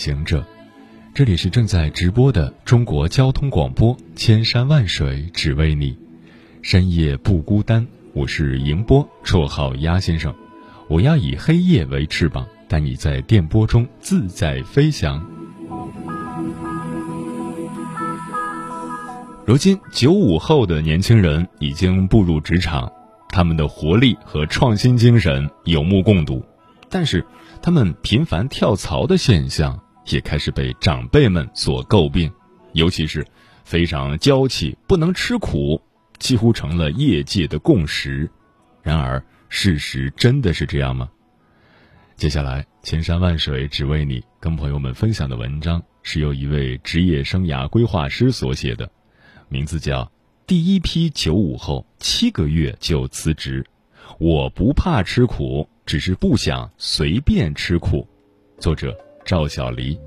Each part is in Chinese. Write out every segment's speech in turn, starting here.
行者，这里是正在直播的中国交通广播，千山万水只为你，深夜不孤单。我是迎波，绰号鸭先生。我要以黑夜为翅膀，带你在电波中自在飞翔。如今，九五后的年轻人已经步入职场，他们的活力和创新精神有目共睹，但是他们频繁跳槽的现象也开始被长辈们所诟病，尤其是非常娇气、不能吃苦。几乎成了业界的共识，然而事实真的是这样吗？接下来，千山万水只为你，跟朋友们分享的文章是由一位职业生涯规划师所写的，名字叫《第一批九五后七个月就辞职》，我不怕吃苦，只是不想随便吃苦。作者赵小黎。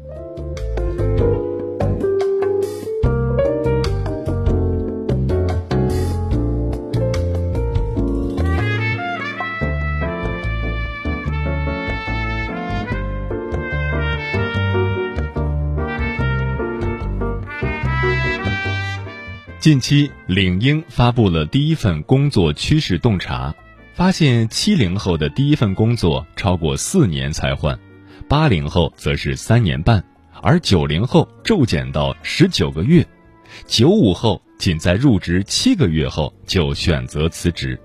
近期，领英发布了第一份工作趋势洞察，发现七零后的第一份工作超过四年才换，八零后则是三年半，而九零后骤减到十九个月，九五后仅在入职七个月后就选择辞职。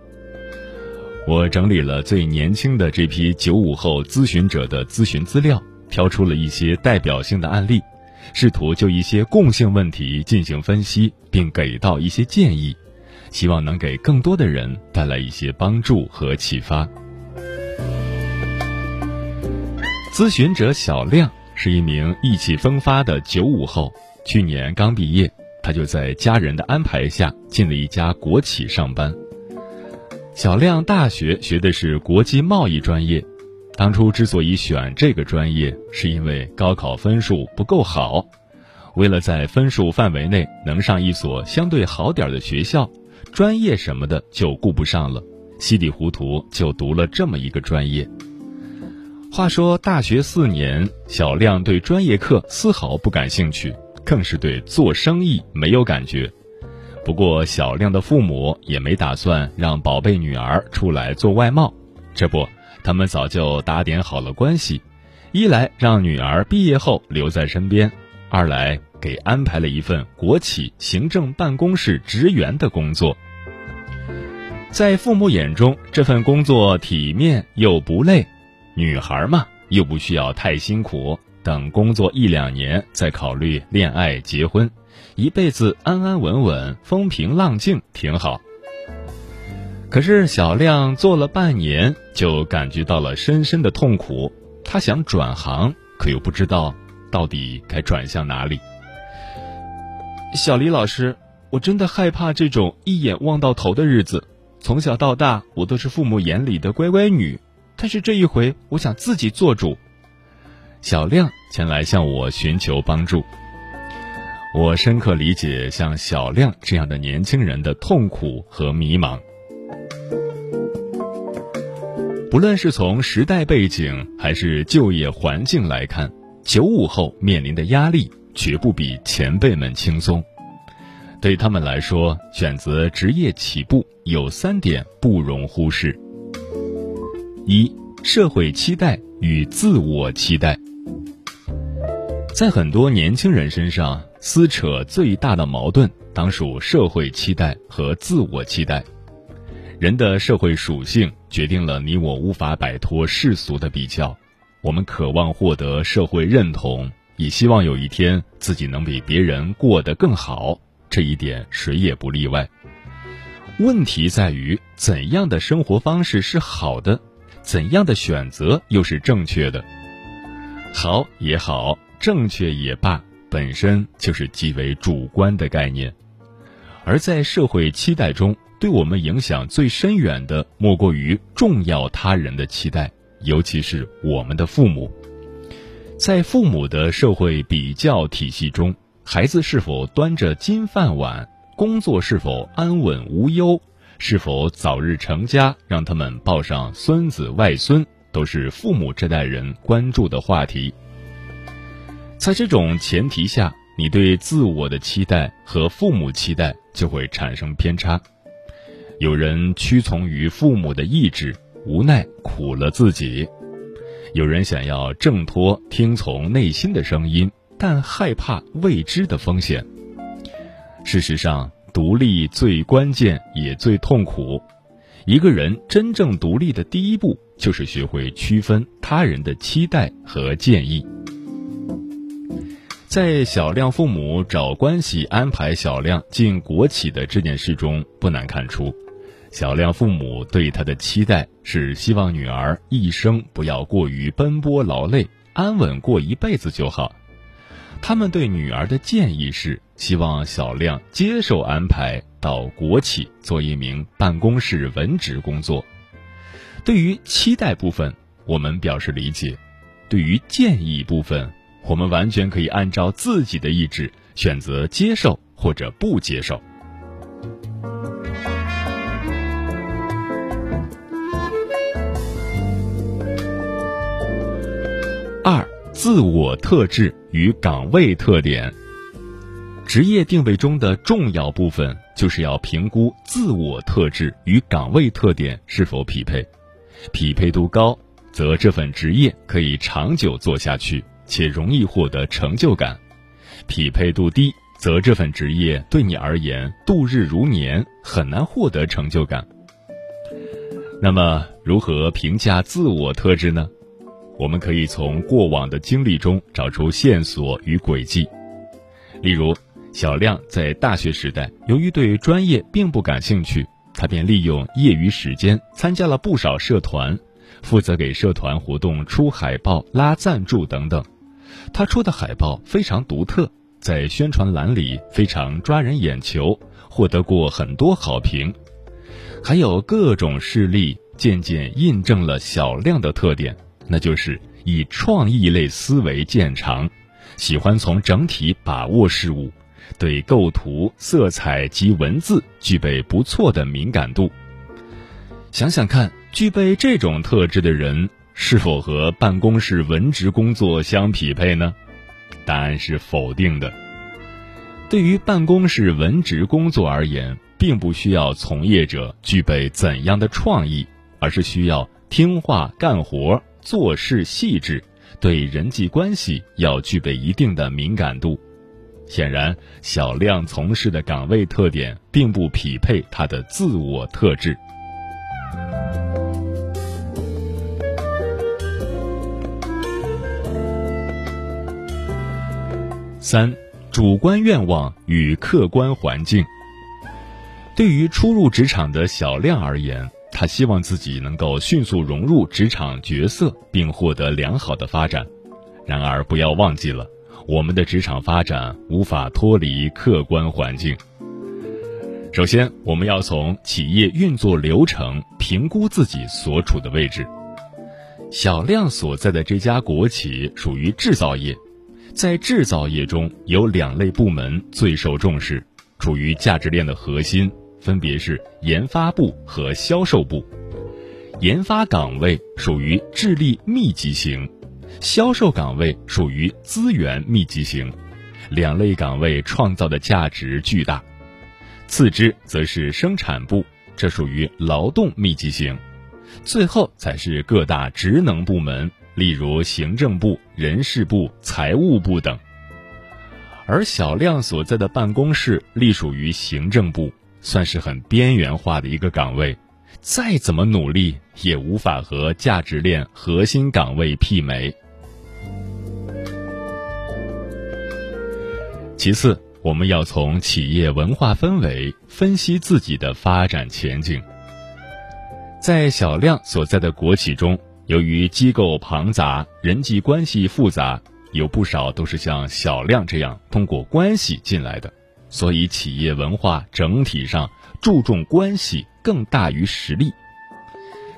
我整理了最年轻的这批九五后咨询者的咨询资料，挑出了一些代表性的案例。试图就一些共性问题进行分析，并给到一些建议，希望能给更多的人带来一些帮助和启发。咨询者小亮是一名意气风发的九五后，去年刚毕业，他就在家人的安排下进了一家国企上班。小亮大学学的是国际贸易专业。当初之所以选这个专业，是因为高考分数不够好，为了在分数范围内能上一所相对好点的学校，专业什么的就顾不上了，稀里糊涂就读了这么一个专业。话说大学四年，小亮对专业课丝毫不感兴趣，更是对做生意没有感觉。不过小亮的父母也没打算让宝贝女儿出来做外贸，这不。他们早就打点好了关系，一来让女儿毕业后留在身边，二来给安排了一份国企行政办公室职员的工作。在父母眼中，这份工作体面又不累，女孩嘛又不需要太辛苦，等工作一两年再考虑恋爱结婚，一辈子安安稳稳、风平浪静挺好。可是小亮做了半年，就感觉到了深深的痛苦。他想转行，可又不知道到底该转向哪里。小李老师，我真的害怕这种一眼望到头的日子。从小到大，我都是父母眼里的乖乖女，但是这一回，我想自己做主。小亮前来向我寻求帮助。我深刻理解像小亮这样的年轻人的痛苦和迷茫。不论是从时代背景还是就业环境来看，九五后面临的压力绝不比前辈们轻松。对他们来说，选择职业起步有三点不容忽视：一、社会期待与自我期待。在很多年轻人身上，撕扯最大的矛盾当属社会期待和自我期待。人的社会属性决定了你我无法摆脱世俗的比较，我们渴望获得社会认同，也希望有一天自己能比别人过得更好，这一点谁也不例外。问题在于怎样的生活方式是好的，怎样的选择又是正确的。好也好，正确也罢，本身就是极为主观的概念。而在社会期待中，对我们影响最深远的，莫过于重要他人的期待，尤其是我们的父母。在父母的社会比较体系中，孩子是否端着金饭碗，工作是否安稳无忧，是否早日成家，让他们抱上孙子外孙，都是父母这代人关注的话题。在这种前提下，你对自我的期待和父母期待就会产生偏差。有人屈从于父母的意志，无奈苦了自己；有人想要挣脱，听从内心的声音，但害怕未知的风险。事实上，独立最关键也最痛苦。一个人真正独立的第一步，就是学会区分他人的期待和建议。在小亮父母找关系安排小亮进国企的这件事中，不难看出。小亮父母对他的期待是希望女儿一生不要过于奔波劳累，安稳过一辈子就好。他们对女儿的建议是希望小亮接受安排到国企做一名办公室文职工作。对于期待部分，我们表示理解；对于建议部分，我们完全可以按照自己的意志选择接受或者不接受。自我特质与岗位特点。职业定位中的重要部分，就是要评估自我特质与岗位特点是否匹配。匹配度高，则这份职业可以长久做下去，且容易获得成就感；匹配度低，则这份职业对你而言度日如年，很难获得成就感。那么，如何评价自我特质呢？我们可以从过往的经历中找出线索与轨迹，例如，小亮在大学时代，由于对专业并不感兴趣，他便利用业余时间参加了不少社团，负责给社团活动出海报、拉赞助等等。他出的海报非常独特，在宣传栏里非常抓人眼球，获得过很多好评。还有各种事例渐渐印证了小亮的特点。那就是以创意类思维见长，喜欢从整体把握事物，对构图、色彩及文字具备不错的敏感度。想想看，具备这种特质的人是否和办公室文职工作相匹配呢？答案是否定的。对于办公室文职工作而言，并不需要从业者具备怎样的创意，而是需要听话干活。做事细致，对人际关系要具备一定的敏感度。显然，小亮从事的岗位特点并不匹配他的自我特质。三、主观愿望与客观环境。对于初入职场的小亮而言。他希望自己能够迅速融入职场角色，并获得良好的发展。然而，不要忘记了，我们的职场发展无法脱离客观环境。首先，我们要从企业运作流程评估自己所处的位置。小亮所在的这家国企属于制造业，在制造业中有两类部门最受重视，处于价值链的核心。分别是研发部和销售部，研发岗位属于智力密集型，销售岗位属于资源密集型，两类岗位创造的价值巨大。次之则是生产部，这属于劳动密集型，最后才是各大职能部门，例如行政部、人事部、财务部等。而小亮所在的办公室隶属于行政部。算是很边缘化的一个岗位，再怎么努力也无法和价值链核心岗位媲美。其次，我们要从企业文化氛围分析自己的发展前景。在小亮所在的国企中，由于机构庞杂，人际关系复杂，有不少都是像小亮这样通过关系进来的，所以企业文化整体上注重关系更大于实力。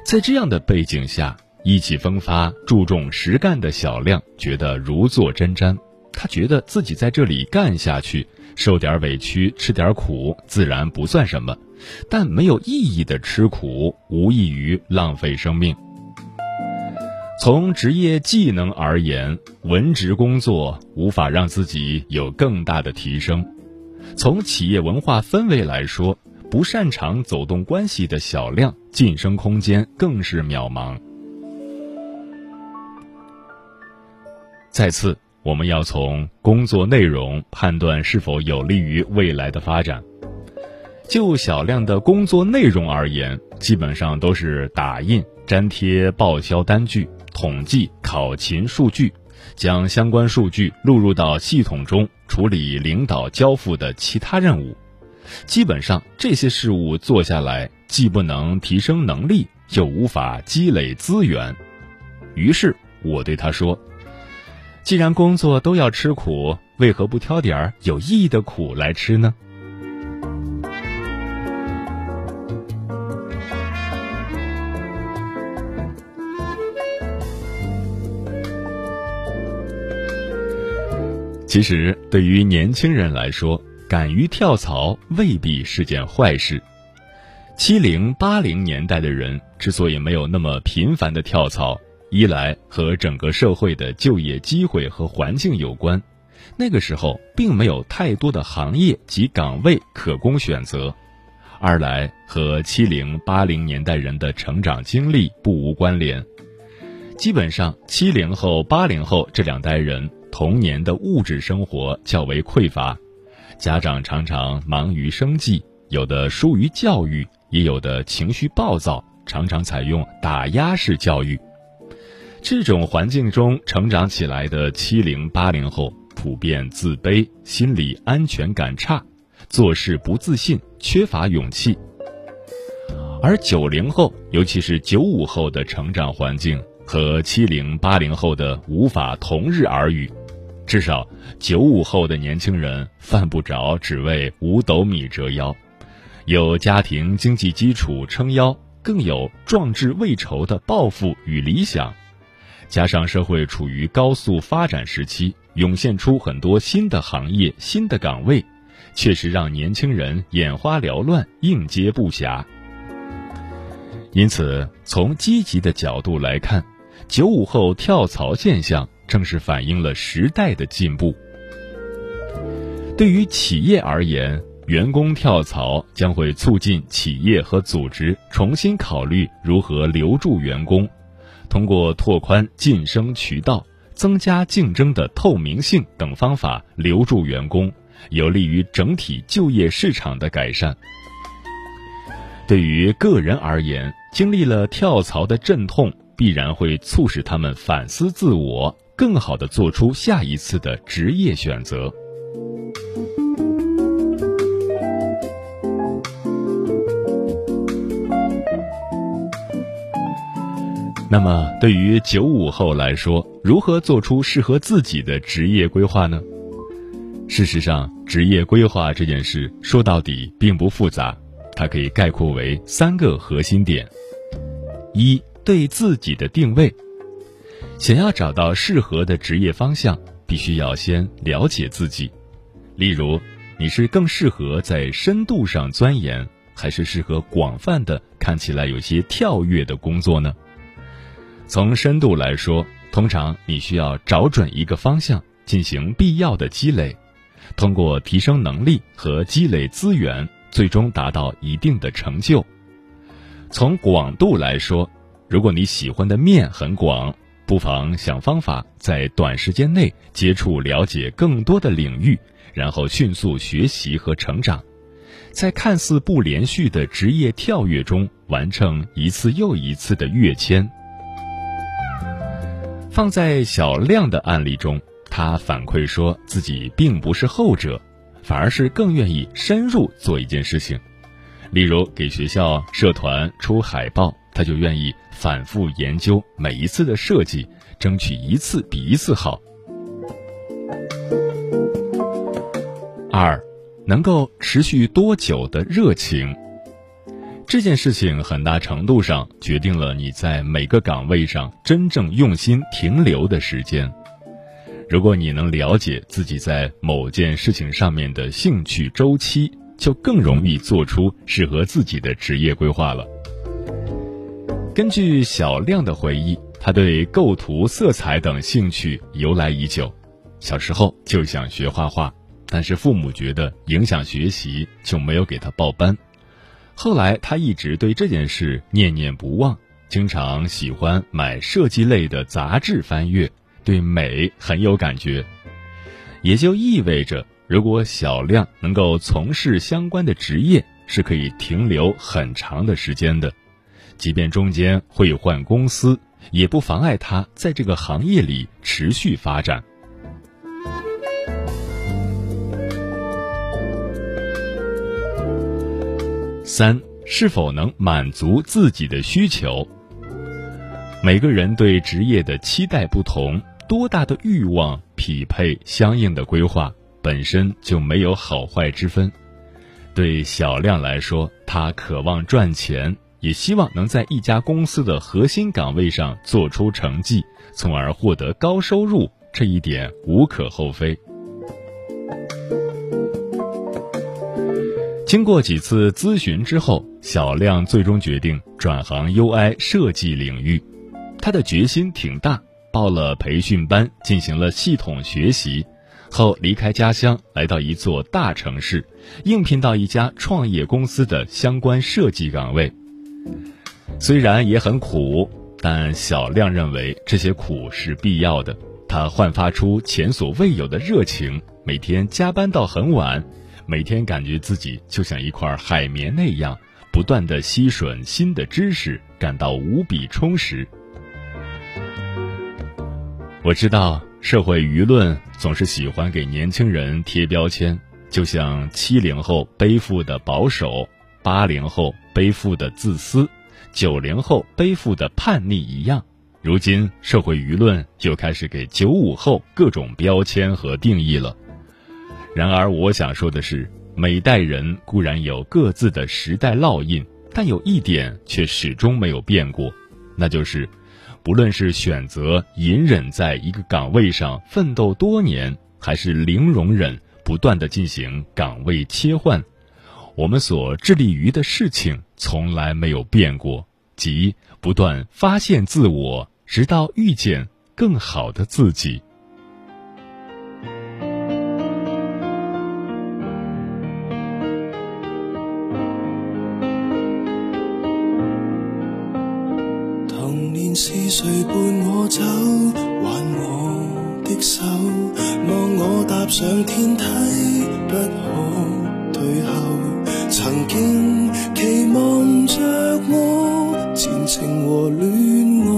在这样的背景下，意气风发、注重实干的小亮觉得如坐针毡。他觉得自己在这里干下去，受点委屈、吃点苦，自然不算什么；但没有意义的吃苦，无异于浪费生命。从职业技能而言，文职工作无法让自己有更大的提升；从企业文化氛围来说，不擅长走动关系的小亮，晋升空间更是渺茫。再次。我们要从工作内容判断是否有利于未来的发展。就小亮的工作内容而言，基本上都是打印、粘贴报销单据、统计考勤数据，将相关数据录入到系统中，处理领导交付的其他任务。基本上这些事务做下来，既不能提升能力，又无法积累资源。于是我对他说。既然工作都要吃苦，为何不挑点儿有意义的苦来吃呢？其实，对于年轻人来说，敢于跳槽未必是件坏事。七零八零年代的人之所以没有那么频繁的跳槽。一来和整个社会的就业机会和环境有关，那个时候并没有太多的行业及岗位可供选择；二来和七零八零年代人的成长经历不无关联。基本上，七零后、八零后这两代人童年的物质生活较为匮乏，家长常常忙于生计，有的疏于教育，也有的情绪暴躁，常常采用打压式教育。这种环境中成长起来的七零八零后普遍自卑，心理安全感差，做事不自信，缺乏勇气。而九零后，尤其是九五后的成长环境和七零八零后的无法同日而语。至少九五后的年轻人犯不着只为五斗米折腰，有家庭经济基础撑腰，更有壮志未酬的抱负与理想。加上社会处于高速发展时期，涌现出很多新的行业、新的岗位，确实让年轻人眼花缭乱、应接不暇。因此，从积极的角度来看，九五后跳槽现象正是反映了时代的进步。对于企业而言，员工跳槽将会促进企业和组织重新考虑如何留住员工。通过拓宽晋升渠道、增加竞争的透明性等方法留住员工，有利于整体就业市场的改善。对于个人而言，经历了跳槽的阵痛，必然会促使他们反思自我，更好的做出下一次的职业选择。那么，对于九五后来说，如何做出适合自己的职业规划呢？事实上，职业规划这件事说到底并不复杂，它可以概括为三个核心点：一对自己的定位，想要找到适合的职业方向，必须要先了解自己。例如，你是更适合在深度上钻研，还是适合广泛的、看起来有些跳跃的工作呢？从深度来说，通常你需要找准一个方向，进行必要的积累，通过提升能力和积累资源，最终达到一定的成就。从广度来说，如果你喜欢的面很广，不妨想方法在短时间内接触了解更多的领域，然后迅速学习和成长，在看似不连续的职业跳跃中完成一次又一次的跃迁。放在小亮的案例中，他反馈说自己并不是后者，反而是更愿意深入做一件事情。例如，给学校社团出海报，他就愿意反复研究每一次的设计，争取一次比一次好。二，能够持续多久的热情。这件事情很大程度上决定了你在每个岗位上真正用心停留的时间。如果你能了解自己在某件事情上面的兴趣周期，就更容易做出适合自己的职业规划了。根据小亮的回忆，他对构图、色彩等兴趣由来已久，小时候就想学画画。但是父母觉得影响学习，就没有给他报班。后来他一直对这件事念念不忘，经常喜欢买设计类的杂志翻阅，对美很有感觉。也就意味着，如果小亮能够从事相关的职业，是可以停留很长的时间的，即便中间会换公司，也不妨碍他在这个行业里持续发展。三是否能满足自己的需求？每个人对职业的期待不同，多大的欲望匹配相应的规划，本身就没有好坏之分。对小亮来说，他渴望赚钱，也希望能在一家公司的核心岗位上做出成绩，从而获得高收入，这一点无可厚非。经过几次咨询之后，小亮最终决定转行 UI 设计领域。他的决心挺大，报了培训班，进行了系统学习，后离开家乡，来到一座大城市，应聘到一家创业公司的相关设计岗位。虽然也很苦，但小亮认为这些苦是必要的。他焕发出前所未有的热情，每天加班到很晚。每天感觉自己就像一块海绵那样，不断的吸吮新的知识，感到无比充实。我知道社会舆论总是喜欢给年轻人贴标签，就像七零后背负的保守，八零后背负的自私，九零后背负的叛逆一样。如今社会舆论又开始给九五后各种标签和定义了。然而，我想说的是，每代人固然有各自的时代烙印，但有一点却始终没有变过，那就是，不论是选择隐忍在一个岗位上奋斗多年，还是零容忍不断的进行岗位切换，我们所致力于的事情从来没有变过，即不断发现自我，直到遇见更好的自己。童年是谁伴我走，挽我的手，望我踏上天梯，不可退后。曾经期望着我，前程和恋爱，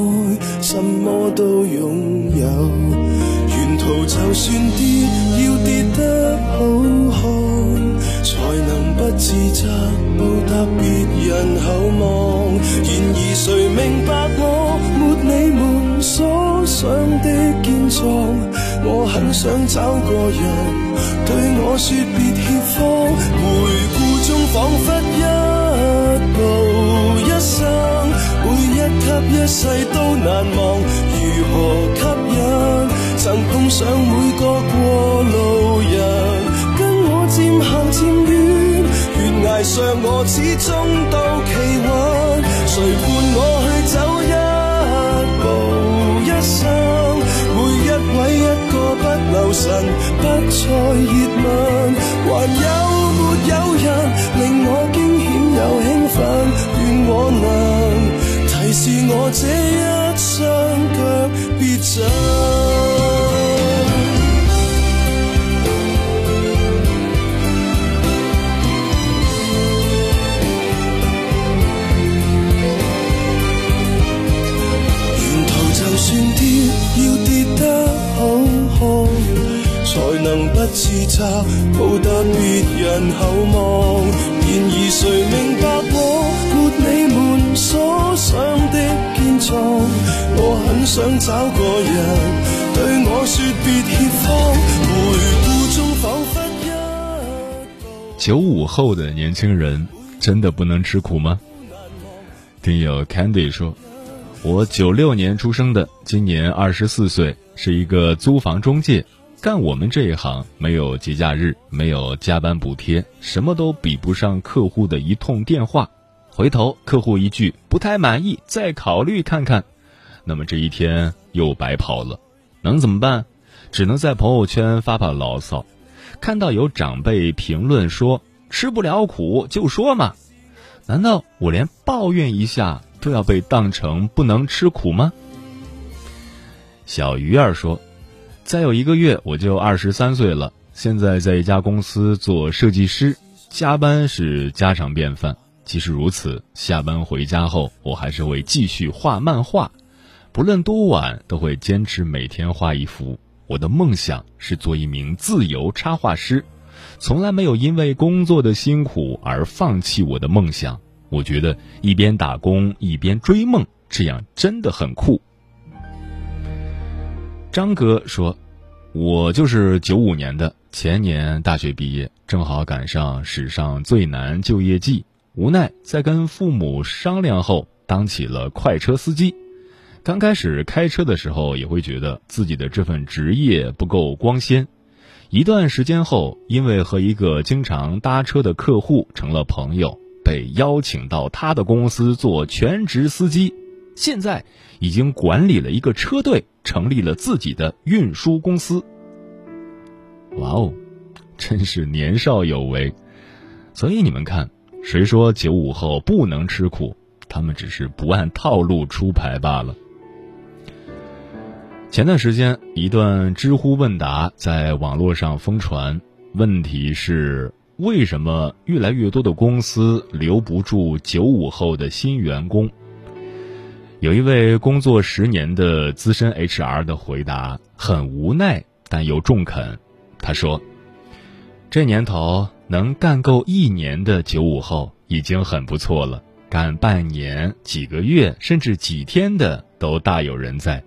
什么都拥有。沿途就算跌，要跌得好看，才能不自责，报答别人厚望。然而谁明白我？没你们所想的健壮，我很想找个人对我说别怯慌。回仿佛一步一生，每一级一世都难忘。如何吸引曾碰上每个过路人，跟我渐行渐远，悬崖上我始终都企稳。谁伴我去走一步一？生，每一位一个不留神，不再热吻，还有没有我惊险又兴奋，愿我能提示我这一双脚别走。沿途就算跌，要跌得好看，才能不自责，报得别人厚望。然而谁明白我？没你们所想的坚很想找个人对我说别怯慌，回顾中仿佛一九五后的年轻人真的不能吃苦吗？听友 Candy 说，我九六年出生的，今年二十四岁，是一个租房中介。干我们这一行，没有节假日，没有加班补贴，什么都比不上客户的一通电话。回头客户一句不太满意，再考虑看看，那么这一天又白跑了。能怎么办？只能在朋友圈发发牢骚。看到有长辈评论说吃不了苦就说嘛，难道我连抱怨一下都要被当成不能吃苦吗？小鱼儿说。再有一个月我就二十三岁了，现在在一家公司做设计师，加班是家常便饭。即使如此，下班回家后，我还是会继续画漫画，不论多晚都会坚持每天画一幅。我的梦想是做一名自由插画师，从来没有因为工作的辛苦而放弃我的梦想。我觉得一边打工一边追梦，这样真的很酷。张哥说：“我就是九五年的，前年大学毕业，正好赶上史上最难就业季，无奈在跟父母商量后，当起了快车司机。刚开始开车的时候，也会觉得自己的这份职业不够光鲜。一段时间后，因为和一个经常搭车的客户成了朋友，被邀请到他的公司做全职司机。现在已经管理了一个车队。”成立了自己的运输公司。哇哦，真是年少有为。所以你们看，谁说九五后不能吃苦？他们只是不按套路出牌罢了。前段时间，一段知乎问答在网络上疯传，问题是：为什么越来越多的公司留不住九五后的新员工？有一位工作十年的资深 HR 的回答很无奈，但又中肯。他说：“这年头能干够一年的九五后已经很不错了，干半年、几个月甚至几天的都大有人在。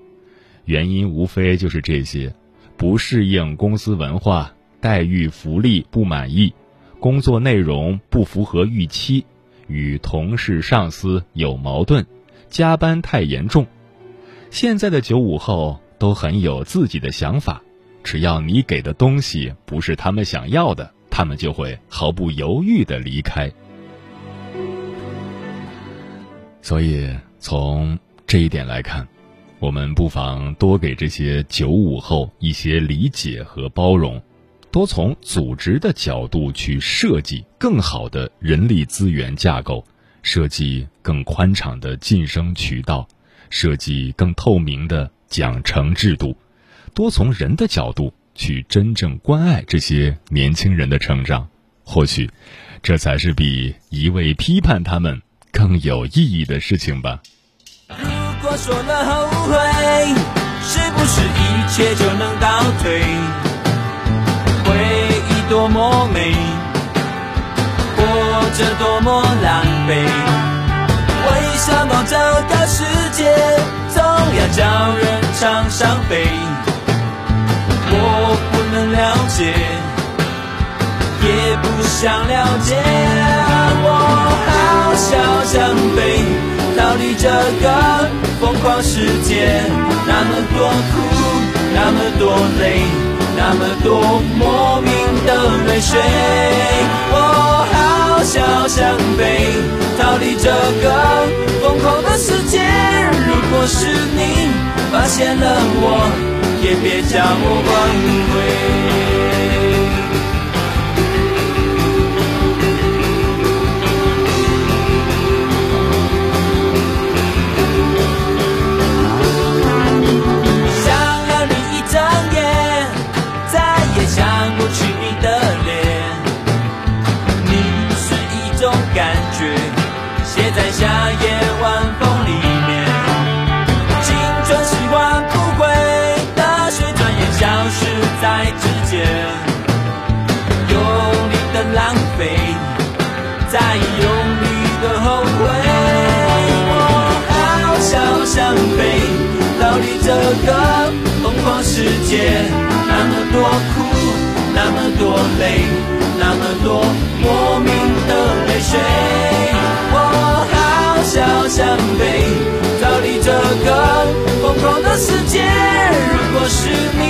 原因无非就是这些：不适应公司文化、待遇福利不满意、工作内容不符合预期、与同事上司有矛盾。”加班太严重，现在的九五后都很有自己的想法，只要你给的东西不是他们想要的，他们就会毫不犹豫的离开。所以从这一点来看，我们不妨多给这些九五后一些理解和包容，多从组织的角度去设计更好的人力资源架构。设计更宽敞的晋升渠道，设计更透明的奖惩制度，多从人的角度去真正关爱这些年轻人的成长，或许，这才是比一味批判他们更有意义的事情吧。如果说了后悔，是不是一切就能倒退？回忆多么美。这多么狼狈！我一想到这个世界总要叫人尝伤悲，我不能了解，也不想了解。我好想想飞，逃离这个疯狂世界，那么多苦，那么多累，那么多莫名的泪水。我好。想想飞，逃离这个疯狂的世界。如果是你发现了我，也别叫我挽回。界，那么多苦，那么多累，那么多莫名的泪水。我好想想飞，逃离这个疯狂的世界。如果是你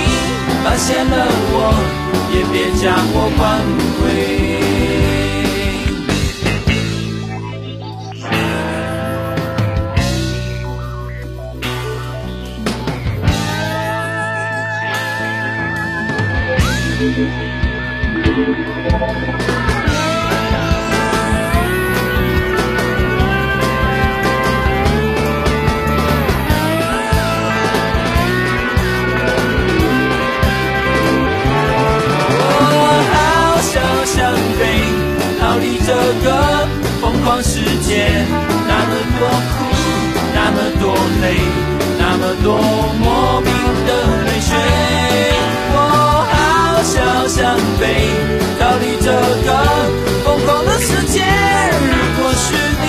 发现了我，也别将我挽回。世界，那么多苦，那么多累，那么多莫名的泪水。我好想想飞，逃离这个疯狂的世界。如果是你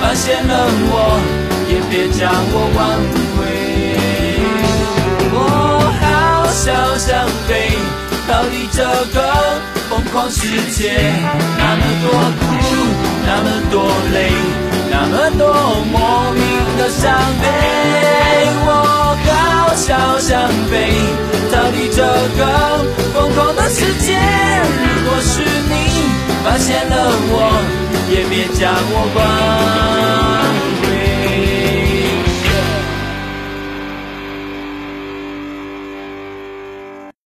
发现了我，也别将我挽回。我好想想飞，逃离这个疯狂世界。那么多苦，那么多累，那么多莫名的伤悲。我好想想飞，逃离这个疯狂的世界。如果是你发现了我，也别将我挽